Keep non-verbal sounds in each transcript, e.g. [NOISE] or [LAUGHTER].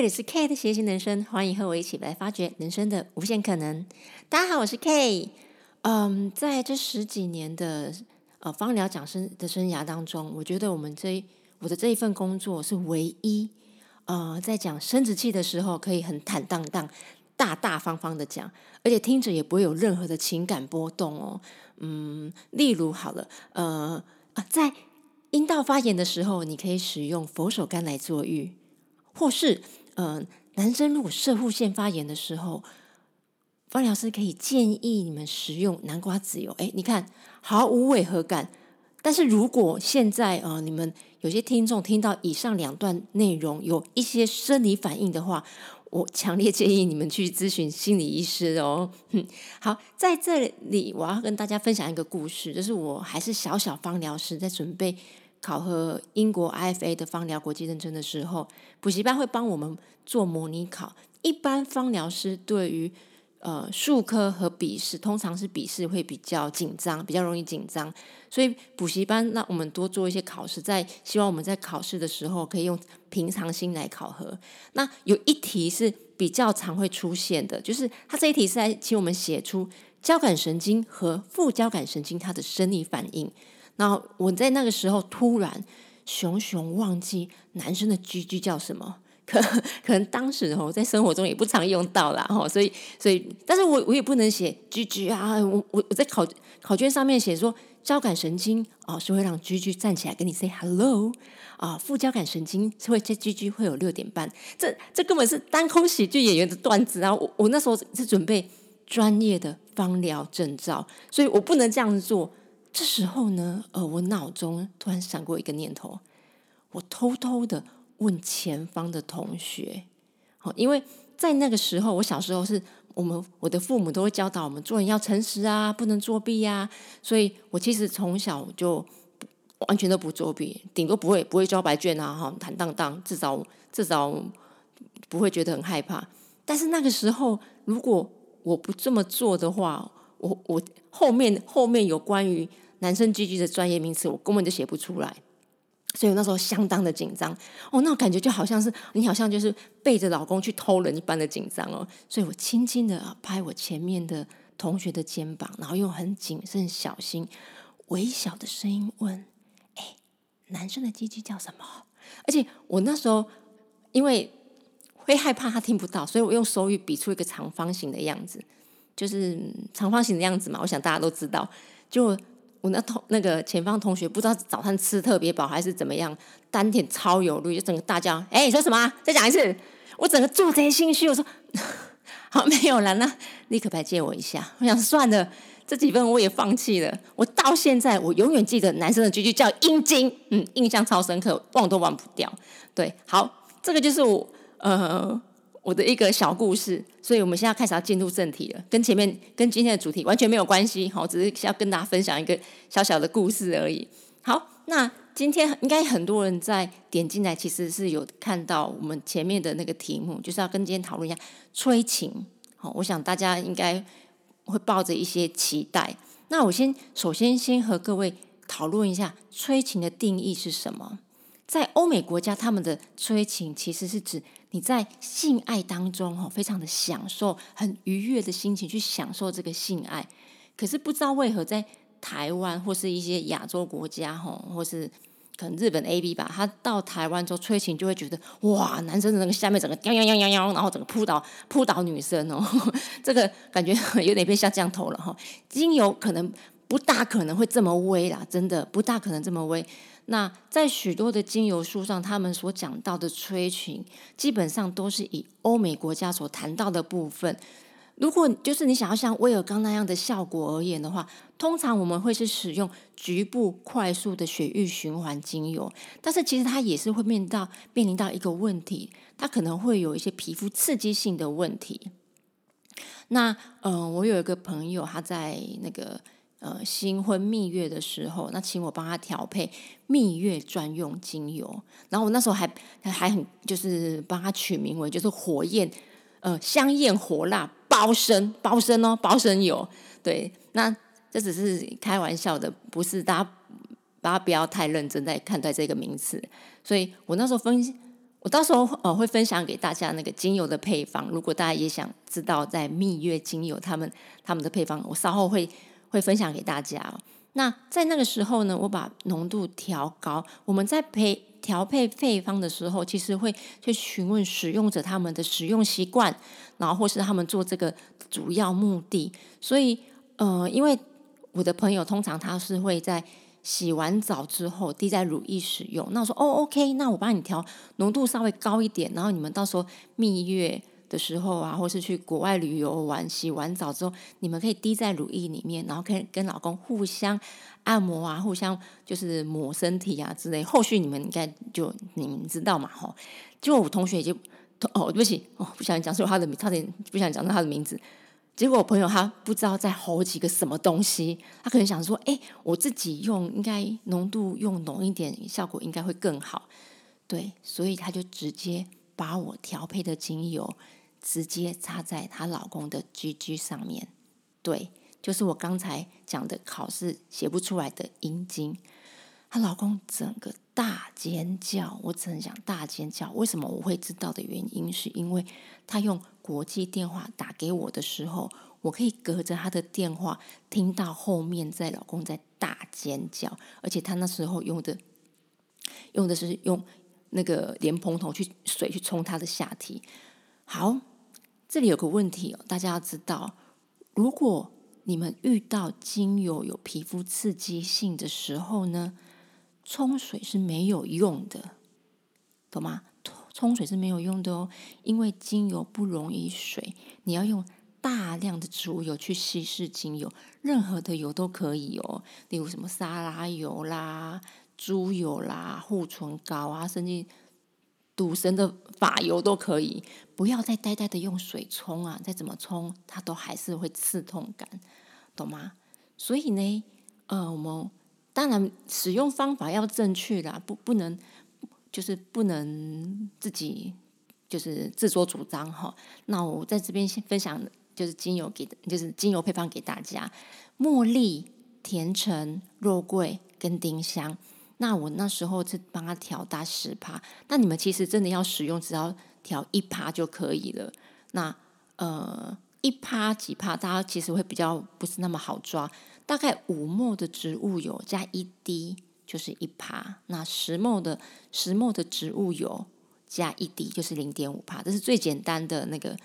这里是 K 的谐星人生，欢迎和我一起来发掘人生的无限可能。大家好，我是 K。嗯，在这十几年的呃芳疗讲师的生涯当中，我觉得我们这我的这一份工作是唯一呃在讲生殖器的时候可以很坦荡荡、大大方方的讲，而且听着也不会有任何的情感波动哦。嗯，例如好了，呃啊，在阴道发炎的时候，你可以使用佛手柑来做浴，或是。嗯，男生如果射护腺发炎的时候，方疗师可以建议你们食用南瓜籽油。哎，你看毫无违和感。但是如果现在啊，你们有些听众听到以上两段内容有一些生理反应的话，我强烈建议你们去咨询心理医师哦。哼好，在这里我要跟大家分享一个故事，就是我还是小小方疗师，在准备。考核英国 IFA 的芳疗国际认证的时候，补习班会帮我们做模拟考。一般芳疗师对于呃术科和笔试，通常是笔试会比较紧张，比较容易紧张，所以补习班让我们多做一些考试，在希望我们在考试的时候可以用平常心来考核。那有一题是比较常会出现的，就是他这一题是在请我们写出交感神经和副交感神经它的生理反应。那我在那个时候突然熊熊忘记男生的 G G 叫什么，[LAUGHS] 可可能当时哦在生活中也不常用到啦，哈，所以所以，但是我我也不能写 G G 啊，我我我在考考卷上面写说交感神经哦是会让 G G 站起来跟你 say hello 啊，副交感神经是会在 G G 会有六点半，这这根本是单空喜剧演员的段子啊，我我那时候是准备专业的芳疗证照，所以我不能这样做。这时候呢，呃，我脑中突然闪过一个念头，我偷偷的问前方的同学，好，因为在那个时候，我小时候是我们我的父母都会教导我们做人要诚实啊，不能作弊呀，所以我其实从小就完全都不作弊，顶多不会不会交白卷啊，哈，坦荡荡，至少至少不会觉得很害怕。但是那个时候，如果我不这么做的话，我我后面后面有关于男生 G G 的专业名词，我根本就写不出来，所以我那时候相当的紧张哦，那感觉就好像是你好像就是背着老公去偷人一般的紧张哦，所以我轻轻的拍我前面的同学的肩膀，然后用很谨慎小心微小的声音问：“哎，男生的 G G 叫什么？”而且我那时候因为会害怕他听不到，所以我用手语比出一个长方形的样子。就是长方形的样子嘛，我想大家都知道。就我那同那个前方同学，不知道早餐吃特别饱还是怎么样，丹田超有力，就整个大叫：“哎，你说什么？再讲一次！”我整个做贼心虚，我说：“ [LAUGHS] 好，没有了，那立刻来借我一下。”我想算了，这几分我也放弃了。我到现在我永远记得男生的句句叫阴茎，嗯，印象超深刻，忘都忘不掉。对，好，这个就是我呃。我的一个小故事，所以我们现在开始要进入正题了，跟前面跟今天的主题完全没有关系，好，只是要跟大家分享一个小小的故事而已。好，那今天应该很多人在点进来，其实是有看到我们前面的那个题目，就是要跟今天讨论一下催情。好，我想大家应该会抱着一些期待。那我先首先先和各位讨论一下催情的定义是什么。在欧美国家，他们的催情其实是指你在性爱当中，哈，非常的享受，很愉悦的心情去享受这个性爱。可是不知道为何，在台湾或是一些亚洲国家，哈，或是可能日本 A B 吧，他到台湾之后催情，就会觉得哇，男生的那个下面整个泱泱泱泱泱，然后整个扑倒扑倒女生哦，[LAUGHS] 这个感觉有点变下降头了哈。精油可能不大可能会这么微啦，真的不大可能这么微。那在许多的精油书上，他们所讲到的催情，基本上都是以欧美国家所谈到的部分。如果就是你想要像威尔刚那样的效果而言的话，通常我们会是使用局部快速的血液循环精油，但是其实它也是会面到面临到一个问题，它可能会有一些皮肤刺激性的问题。那嗯，我有一个朋友，他在那个。呃，新婚蜜月的时候，那请我帮他调配蜜月专用精油，然后我那时候还还很就是帮他取名为就是火焰，呃，香艳火辣包身包身哦，包身油。对，那这只是开玩笑的，不是大家大家不要太认真在看待这个名词。所以我那时候分，我到时候呃会分享给大家那个精油的配方，如果大家也想知道在蜜月精油他们他们的配方，我稍后会会分享给大家。那在那个时候呢，我把浓度调高。我们在配调配配方的时候，其实会去询问使用者他们的使用习惯，然后或是他们做这个主要目的。所以呃，因为我的朋友通常他是会在。洗完澡之后滴在乳液使用，那我说哦，OK，那我帮你调浓度稍微高一点，然后你们到时候蜜月的时候啊，或是去国外旅游玩，洗完澡之后，你们可以滴在乳液里面，然后可以跟老公互相按摩啊，互相就是抹身体啊之类。后续你们应该就你们知道嘛，吼。结果我同学就哦，对不起哦，不想讲出他的名，差点不想讲到他的名字。结果我朋友他不知道在吼几个什么东西，他可能想说：“哎，我自己用应该浓度用浓一点，效果应该会更好。”对，所以他就直接把我调配的精油直接插在她老公的 GG 上面。对，就是我刚才讲的考试写不出来的阴茎。她老公整个大尖叫，我只能讲大尖叫。为什么我会知道的原因，是因为他用。国际电话打给我的时候，我可以隔着他的电话听到后面在老公在大尖叫，而且他那时候用的用的是用那个莲蓬头去水去冲他的下体。好，这里有个问题哦，大家要知道，如果你们遇到精油有皮肤刺激性的时候呢，冲水是没有用的，懂吗？冲水是没有用的哦，因为精油不溶于水，你要用大量的植物油去稀释精油，任何的油都可以哦，例如什么沙拉油啦、猪油啦、护唇膏啊，甚至赌神的发油都可以。不要再呆呆的用水冲啊，再怎么冲，它都还是会刺痛感，懂吗？所以呢，呃，我们当然使用方法要正确啦，不不能。就是不能自己就是自作主张哈。那我在这边先分享，就是精油给，就是精油配方给大家：茉莉、甜橙、肉桂跟丁香。那我那时候是帮他调大十帕，那你们其实真的要使用，只要调一帕就可以了。那呃，一帕几帕，大家其实会比较不是那么好抓。大概五墨的植物油加一滴。就是一帕，那十墨的十墨的植物油加一滴就是零点五帕，这是最简单的那个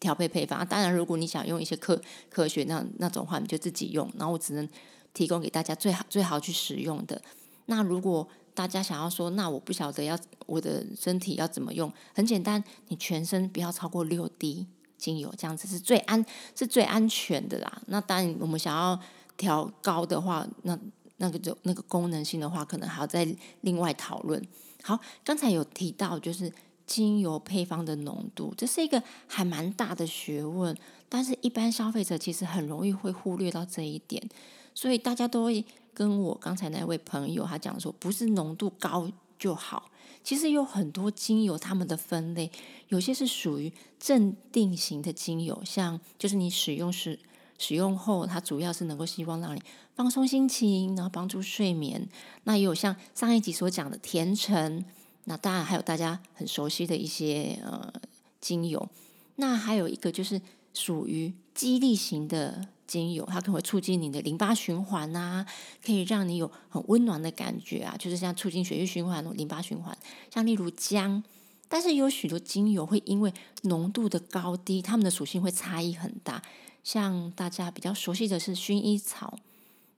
调配配方。当然，如果你想用一些科科学那那种话，你就自己用。然后我只能提供给大家最好最好去使用的。那如果大家想要说，那我不晓得要我的身体要怎么用，很简单，你全身不要超过六滴精油，这样子是最安是最安全的啦。那当然，我们想要调高的话，那。那个就那个功能性的话，可能还要再另外讨论。好，刚才有提到就是精油配方的浓度，这是一个还蛮大的学问，但是一般消费者其实很容易会忽略到这一点，所以大家都会跟我刚才那位朋友他讲说，不是浓度高就好。其实有很多精油，它们的分类有些是属于镇定型的精油，像就是你使用时。使用后，它主要是能够希望让你放松心情，然后帮助睡眠。那也有像上一集所讲的甜橙，那当然还有大家很熟悉的一些呃精油。那还有一个就是属于激励型的精油，它可能会促进你的淋巴循环啊，可以让你有很温暖的感觉啊，就是像促进血液循环、淋巴循环。像例如姜，但是有许多精油会因为浓度的高低，它们的属性会差异很大。像大家比较熟悉的是薰衣草，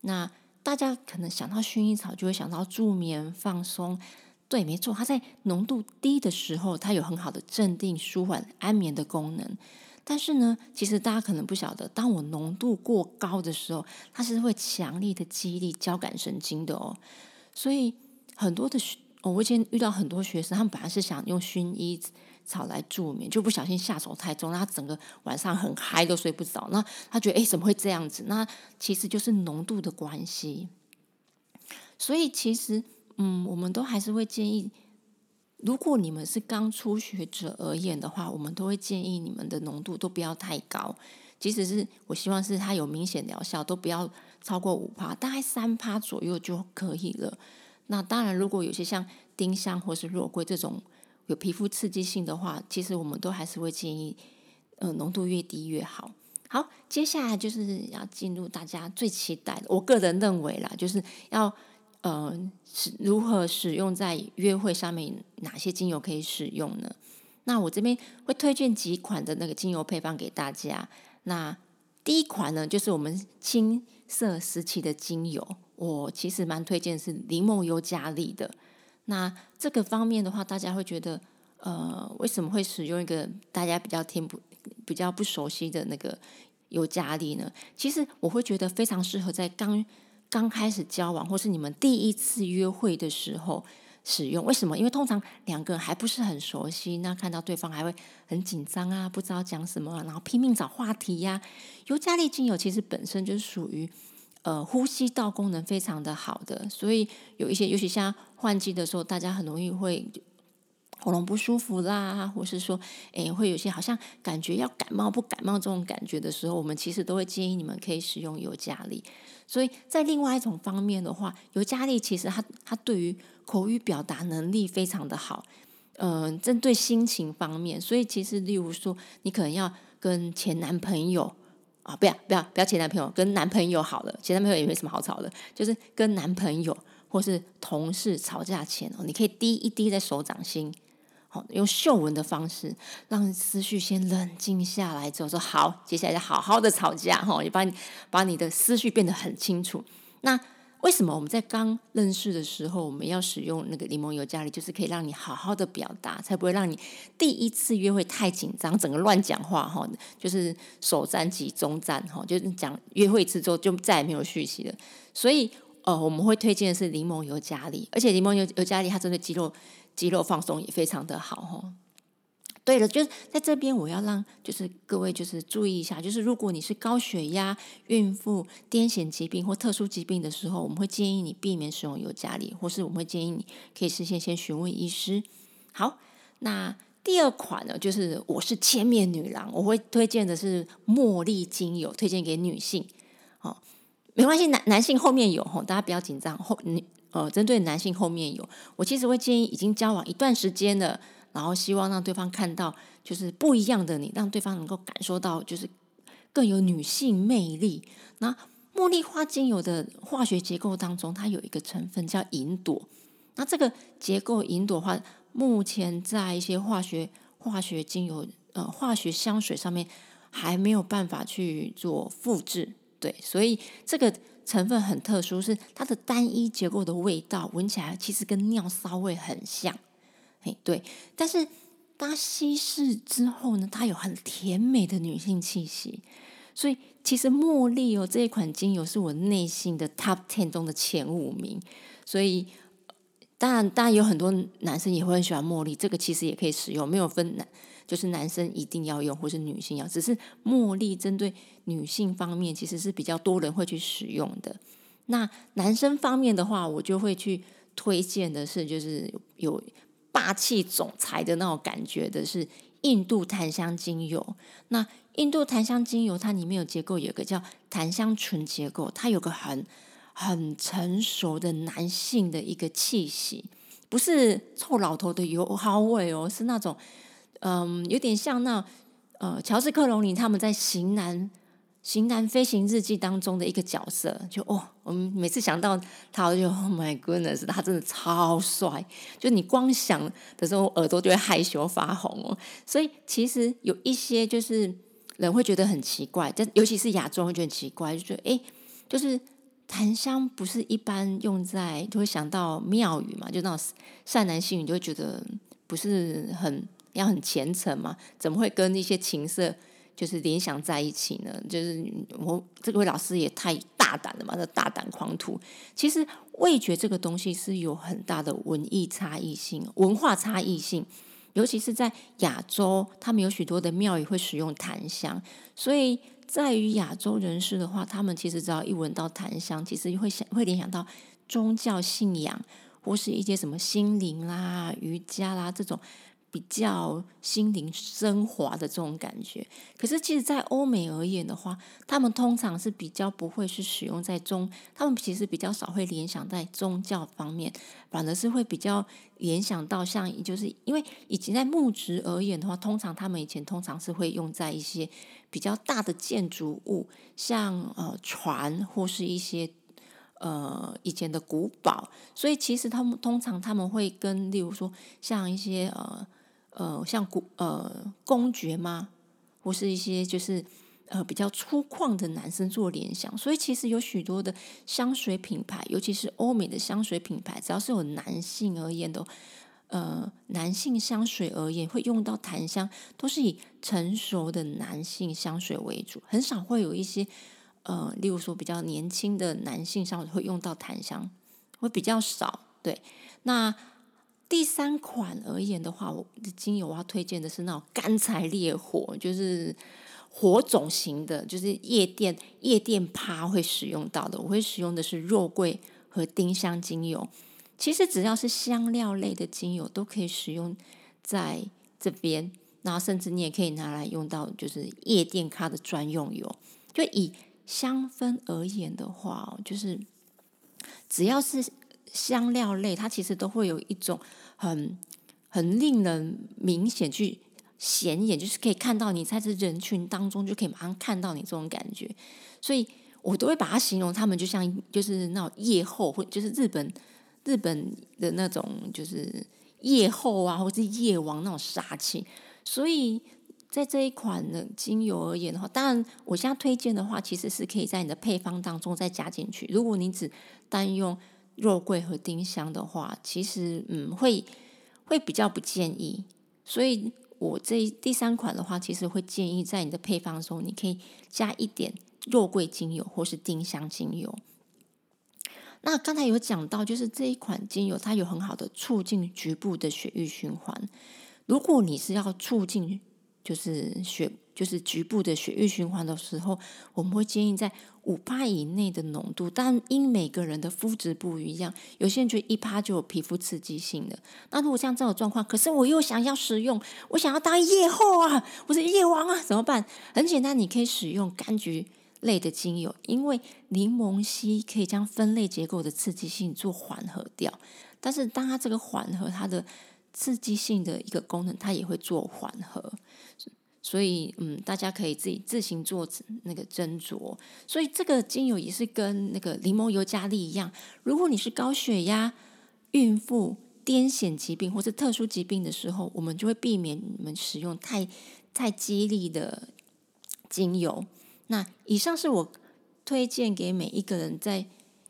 那大家可能想到薰衣草就会想到助眠放松，对，没错，它在浓度低的时候，它有很好的镇定、舒缓、安眠的功能。但是呢，其实大家可能不晓得，当我浓度过高的时候，它是会强力的激励交感神经的哦。所以很多的学，我以前遇到很多学生，他们本来是想用薰衣。草来助眠，就不小心下手太重，那他整个晚上很嗨，都睡不着。那他觉得，哎，怎么会这样子？那其实就是浓度的关系。所以其实，嗯，我们都还是会建议，如果你们是刚初学者而言的话，我们都会建议你们的浓度都不要太高。即使是我希望是它有明显疗效，都不要超过五帕，大概三帕左右就可以了。那当然，如果有些像丁香或是肉桂这种。有皮肤刺激性的话，其实我们都还是会建议，呃，浓度越低越好。好，接下来就是要进入大家最期待的，我个人认为啦，就是要呃是如何使用在约会上面，哪些精油可以使用呢？那我这边会推荐几款的那个精油配方给大家。那第一款呢，就是我们青色时期的精油，我其实蛮推荐是柠檬尤加利的。那这个方面的话，大家会觉得，呃，为什么会使用一个大家比较听不、比较不熟悉的那个尤加利呢？其实我会觉得非常适合在刚刚开始交往，或是你们第一次约会的时候使用。为什么？因为通常两个人还不是很熟悉，那看到对方还会很紧张啊，不知道讲什么，然后拼命找话题呀。尤加利精油其实本身就是属于。呃，呼吸道功能非常的好的，所以有一些，尤其像换季的时候，大家很容易会喉咙不舒服啦，或是说，诶，会有些好像感觉要感冒不感冒这种感觉的时候，我们其实都会建议你们可以使用尤加利。所以在另外一种方面的话，尤加利其实它它对于口语表达能力非常的好，嗯，针对心情方面，所以其实例如说，你可能要跟前男朋友。啊，不要不要不要前男朋友，跟男朋友好了，前男朋友也没什么好吵的，就是跟男朋友或是同事吵架前哦，你可以滴一滴在手掌心，用嗅闻的方式，让思绪先冷静下来之后，说好，接下来就好好的吵架哈，你把你把你的思绪变得很清楚，那。为什么我们在刚认识的时候，我们要使用那个柠檬油加力，就是可以让你好好的表达，才不会让你第一次约会太紧张，整个乱讲话哈，就是首战即终战哈，就是讲约会一次之后就再也没有续期了。所以呃，我们会推荐的是柠檬油加力，而且柠檬油油加力它针对肌肉肌肉放松也非常的好哈。对了，就是在这边，我要让就是各位就是注意一下，就是如果你是高血压、孕妇、癫痫疾病或特殊疾病的时候，我们会建议你避免使用尤加利，或是我们会建议你可以事先先询问医师。好，那第二款呢，就是我是千面女郎，我会推荐的是茉莉精油，推荐给女性。哦，没关系，男男性后面有吼，大家不要紧张。后女呃，针对男性后面有，我其实会建议已经交往一段时间的。然后希望让对方看到就是不一样的你，让对方能够感受到就是更有女性魅力。那茉莉花精油的化学结构当中，它有一个成分叫银朵。那这个结构银朵话，目前在一些化学化学精油呃化学香水上面还没有办法去做复制。对，所以这个成分很特殊，是它的单一结构的味道，闻起来其实跟尿骚味很像。嘿对，但是它稀释之后呢，它有很甜美的女性气息，所以其实茉莉哦这一款精油是我内心的 top ten 中的前五名，所以当然当然有很多男生也会很喜欢茉莉，这个其实也可以使用，没有分男就是男生一定要用或是女性要，只是茉莉针对女性方面其实是比较多人会去使用的。那男生方面的话，我就会去推荐的是就是有。霸气总裁的那种感觉的是印度檀香精油。那印度檀香精油它里面有结构，有个叫檀香醇结构，它有个很很成熟的男性的一个气息，不是臭老头的油耗味哦，是那种嗯，有点像那呃乔治克隆尼他们在型男。《型男飞行日记》当中的一个角色，就哦，我们每次想到他，我就 [LAUGHS] Oh my goodness，他真的超帅。就你光想的时候，耳朵就会害羞发红哦。所以其实有一些就是人会觉得很奇怪，但尤其是亚洲会觉得奇怪，就觉得哎，就是檀香不是一般用在，就会想到庙宇嘛，就那种善男信女就会觉得不是很要很虔诚嘛，怎么会跟那些情色？就是联想在一起呢，就是我这位老师也太大胆了嘛，这大胆狂徒。其实味觉这个东西是有很大的文艺差异性、文化差异性，尤其是在亚洲，他们有许多的庙宇会使用檀香，所以在于亚洲人士的话，他们其实只要一闻到檀香，其实会想会联想到宗教信仰或是一些什么心灵啦、瑜伽啦这种比较心灵升华的这种感觉。可是，其实，在欧美而言的话，他们通常是比较不会是使用在宗，他们其实比较少会联想在宗教方面，反而是会比较联想到像，就是因为以前在木质而言的话，通常他们以前通常是会用在一些比较大的建筑物，像呃船或是一些。呃，以前的古堡，所以其实他们通常他们会跟，例如说像一些呃呃，像古呃公爵吗，或是一些就是呃比较粗犷的男生做联想。所以其实有许多的香水品牌，尤其是欧美的香水品牌，只要是有男性而言的，呃，男性香水而言，会用到檀香，都是以成熟的男性香水为主，很少会有一些。呃，例如说比较年轻的男性上会用到檀香，会比较少。对，那第三款而言的话，我的精油我要推荐的是那种干柴烈火，就是火种型的，就是夜店夜店趴会使用到的。我会使用的是肉桂和丁香精油。其实只要是香料类的精油都可以使用在这边，那甚至你也可以拿来用到，就是夜店咖的专用油，就以。香氛而言的话，就是只要是香料类，它其实都会有一种很很令人明显去显眼，就是可以看到你在这人群当中就可以马上看到你这种感觉，所以我都会把它形容他们就像就是那种夜后或就是日本日本的那种就是夜后啊，或是夜王那种杀气，所以。在这一款的精油而言的话，当然我现在推荐的话，其实是可以在你的配方当中再加进去。如果你只单用肉桂和丁香的话，其实嗯会会比较不建议。所以我这第三款的话，其实会建议在你的配方中，你可以加一点肉桂精油或是丁香精油。那刚才有讲到，就是这一款精油它有很好的促进局部的血液循环。如果你是要促进就是血，就是局部的血液循环的时候，我们会建议在五帕以内的浓度。但因每个人的肤质不一样，有些人觉得一帕就有皮肤刺激性的。那如果像这种状况，可是我又想要使用，我想要当夜后啊，或是夜王啊，怎么办？很简单，你可以使用柑橘类的精油，因为柠檬烯可以将分类结构的刺激性做缓和掉。但是当它这个缓和它的刺激性的一个功能，它也会做缓和。所以，嗯，大家可以自己自行做那个斟酌。所以，这个精油也是跟那个柠檬尤加利一样。如果你是高血压、孕妇、癫痫疾病或是特殊疾病的时候，我们就会避免你们使用太太激励的精油。那以上是我推荐给每一个人在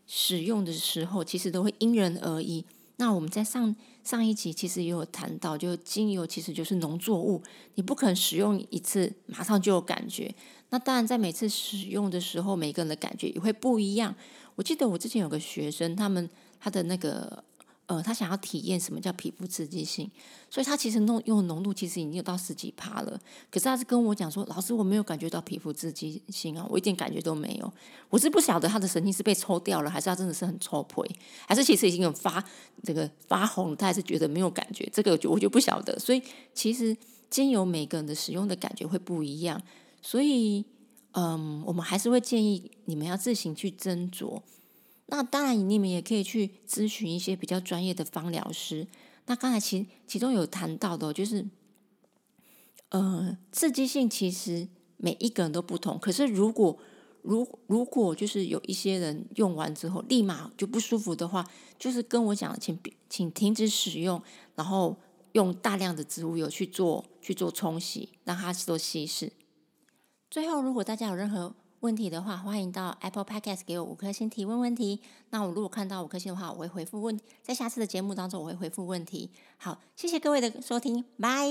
使用的时候，其实都会因人而异。那我们在上。上一集其实也有谈到，就精油其实就是农作物，你不可能使用一次马上就有感觉。那当然，在每次使用的时候，每个人的感觉也会不一样。我记得我之前有个学生，他们他的那个。呃，他想要体验什么叫皮肤刺激性，所以他其实弄用浓度其实已经有到十几帕了。可是他是跟我讲说，老师我没有感觉到皮肤刺激性啊，我一点感觉都没有。我是不晓得他的神经是被抽掉了，还是他真的是很抽皮，还是其实已经有发这个发红，他还是觉得没有感觉。这个就我就不晓得。所以其实精油每个人的使用的感觉会不一样，所以嗯，我们还是会建议你们要自行去斟酌。那当然，你们也可以去咨询一些比较专业的芳疗师。那刚才其其中有谈到的，就是，呃，刺激性其实每一个人都不同。可是如果如如果就是有一些人用完之后立马就不舒服的话，就是跟我讲，请请停止使用，然后用大量的植物油去做去做冲洗，让它做稀释。最后，如果大家有任何问题的话，欢迎到 Apple Podcast 给我五颗星提问问题。那我如果看到五颗星的话，我会回复问，在下次的节目当中我会回复问题。好，谢谢各位的收听，拜。